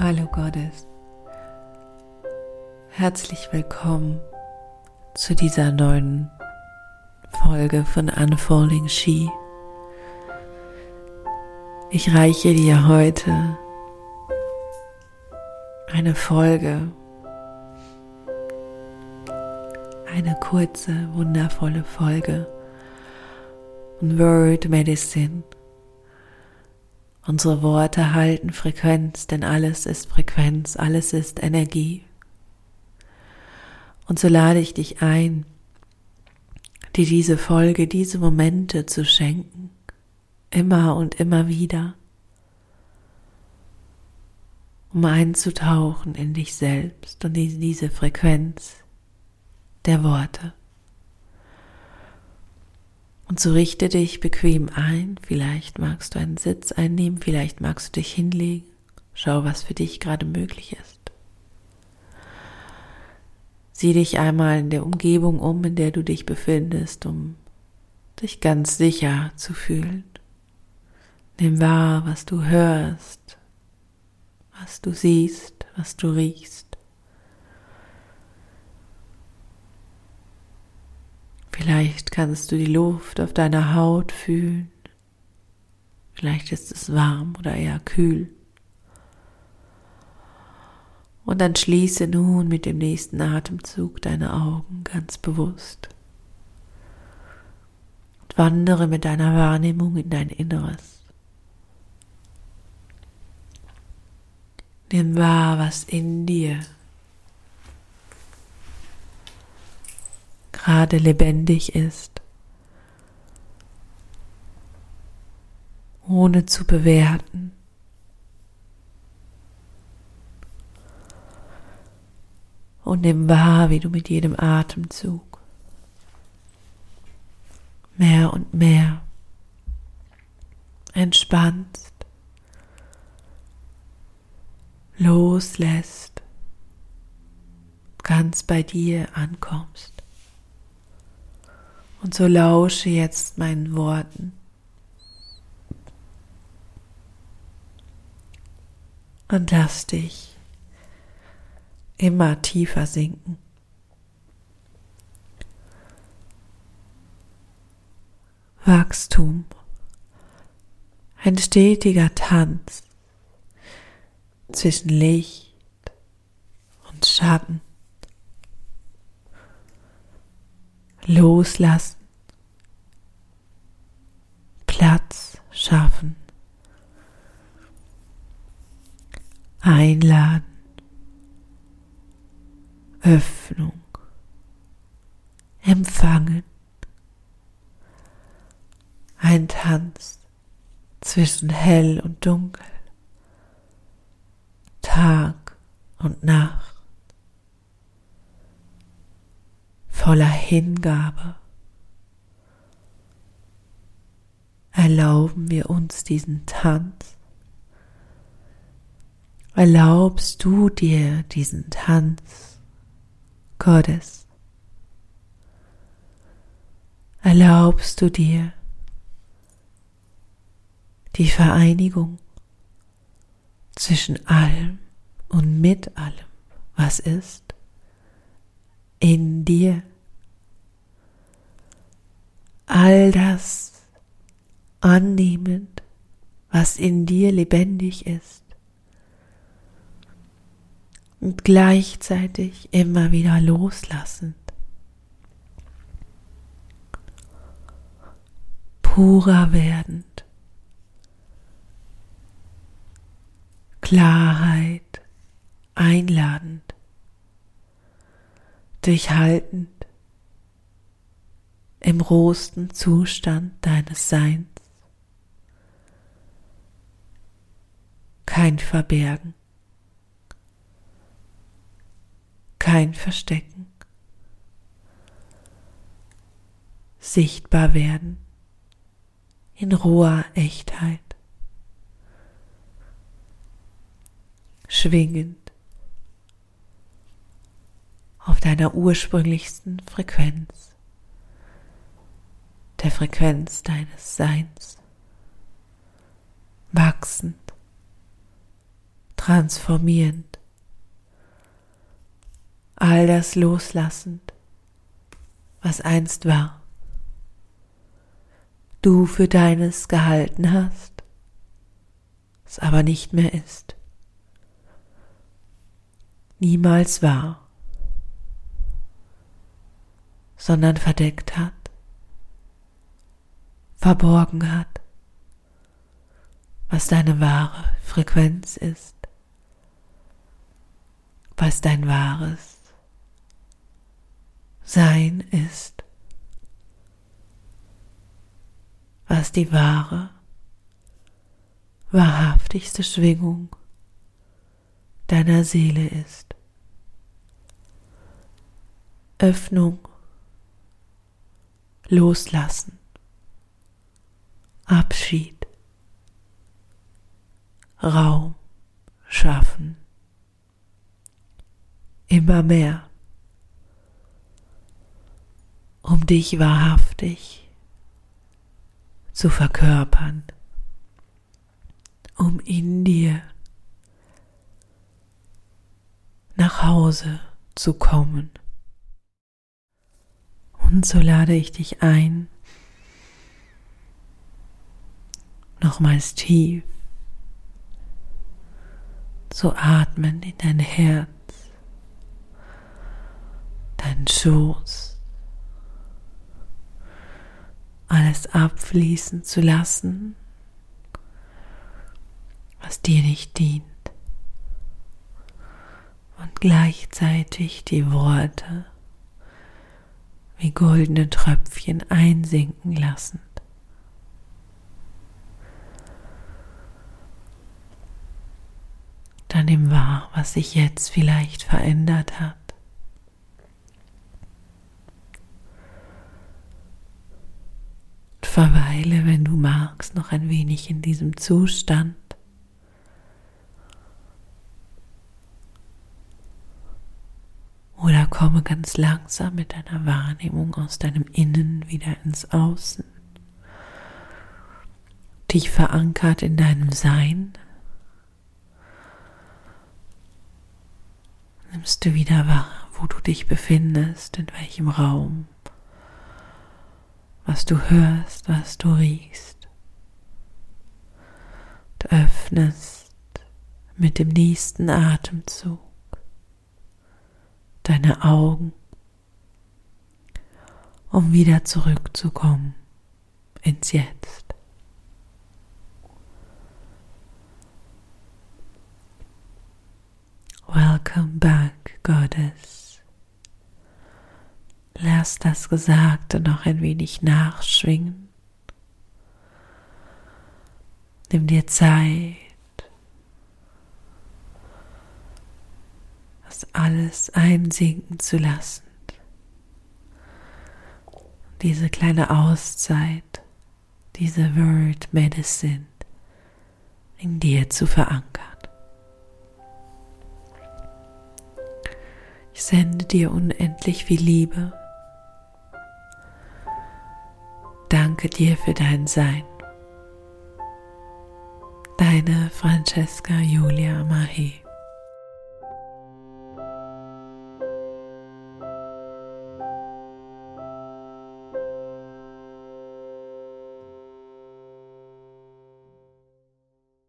Hallo Gottes. Herzlich willkommen zu dieser neuen Folge von Unfolding She. Ich reiche dir heute eine Folge, eine kurze, wundervolle Folge Word Medicine Unsere Worte halten Frequenz, denn alles ist Frequenz, alles ist Energie. Und so lade ich dich ein, dir diese Folge, diese Momente zu schenken, immer und immer wieder, um einzutauchen in dich selbst und in diese Frequenz der Worte. Und so richte dich bequem ein. Vielleicht magst du einen Sitz einnehmen, vielleicht magst du dich hinlegen. Schau, was für dich gerade möglich ist. Sieh dich einmal in der Umgebung um, in der du dich befindest, um dich ganz sicher zu fühlen. Nimm wahr, was du hörst, was du siehst, was du riechst. Vielleicht kannst du die Luft auf deiner Haut fühlen. Vielleicht ist es warm oder eher kühl. Und dann schließe nun mit dem nächsten Atemzug deine Augen ganz bewusst. Und wandere mit deiner Wahrnehmung in dein Inneres. Nimm wahr, was in dir gerade lebendig ist, ohne zu bewerten. Und nimm wahr, wie du mit jedem Atemzug mehr und mehr entspannst, loslässt, ganz bei dir ankommst. Und so lausche jetzt meinen Worten. Und lass dich immer tiefer sinken. Wachstum, ein stetiger Tanz zwischen Licht und Schatten. Loslassen, Platz schaffen, einladen, Öffnung, empfangen, ein Tanz zwischen hell und dunkel, Tag und Nacht. Voller Hingabe erlauben wir uns diesen Tanz. Erlaubst du dir diesen Tanz Gottes? Erlaubst du dir die Vereinigung zwischen allem und mit allem, was ist, in dir? All das annehmend, was in dir lebendig ist. Und gleichzeitig immer wieder loslassend. Purer werdend. Klarheit einladend. Durchhaltend im rohsten Zustand deines Seins. Kein Verbergen, kein Verstecken, sichtbar werden in roher Echtheit, schwingend auf deiner ursprünglichsten Frequenz der Frequenz deines Seins, wachsend, transformierend, all das loslassend, was einst war, du für deines gehalten hast, es aber nicht mehr ist, niemals war, sondern verdeckt hat, verborgen hat, was deine wahre Frequenz ist, was dein wahres Sein ist, was die wahre, wahrhaftigste Schwingung deiner Seele ist. Öffnung, Loslassen, Abschied. Raum schaffen. Immer mehr, um dich wahrhaftig zu verkörpern, um in dir nach Hause zu kommen. Und so lade ich dich ein, nochmals tief. Zu atmen in dein Herz, dein Schoß, alles abfließen zu lassen, was dir nicht dient. Und gleichzeitig die Worte wie goldene Tröpfchen einsinken lassen. Dann nimm wahr, was sich jetzt vielleicht verändert hat. Verweile, wenn du magst, noch ein wenig in diesem Zustand. Oder komme ganz langsam mit deiner Wahrnehmung aus deinem Innen wieder ins Außen. Dich verankert in deinem Sein. Nimmst du wieder wahr, wo du dich befindest, in welchem Raum, was du hörst, was du riechst. Du öffnest mit dem nächsten Atemzug deine Augen, um wieder zurückzukommen ins Jetzt. Welcome back, Goddess. Lass das Gesagte noch ein wenig nachschwingen. Nimm dir Zeit, das alles einsinken zu lassen. Diese kleine Auszeit, diese Word Medicine in dir zu verankern. Ich sende dir unendlich viel Liebe. Danke dir für dein Sein. Deine Francesca Julia Mahe.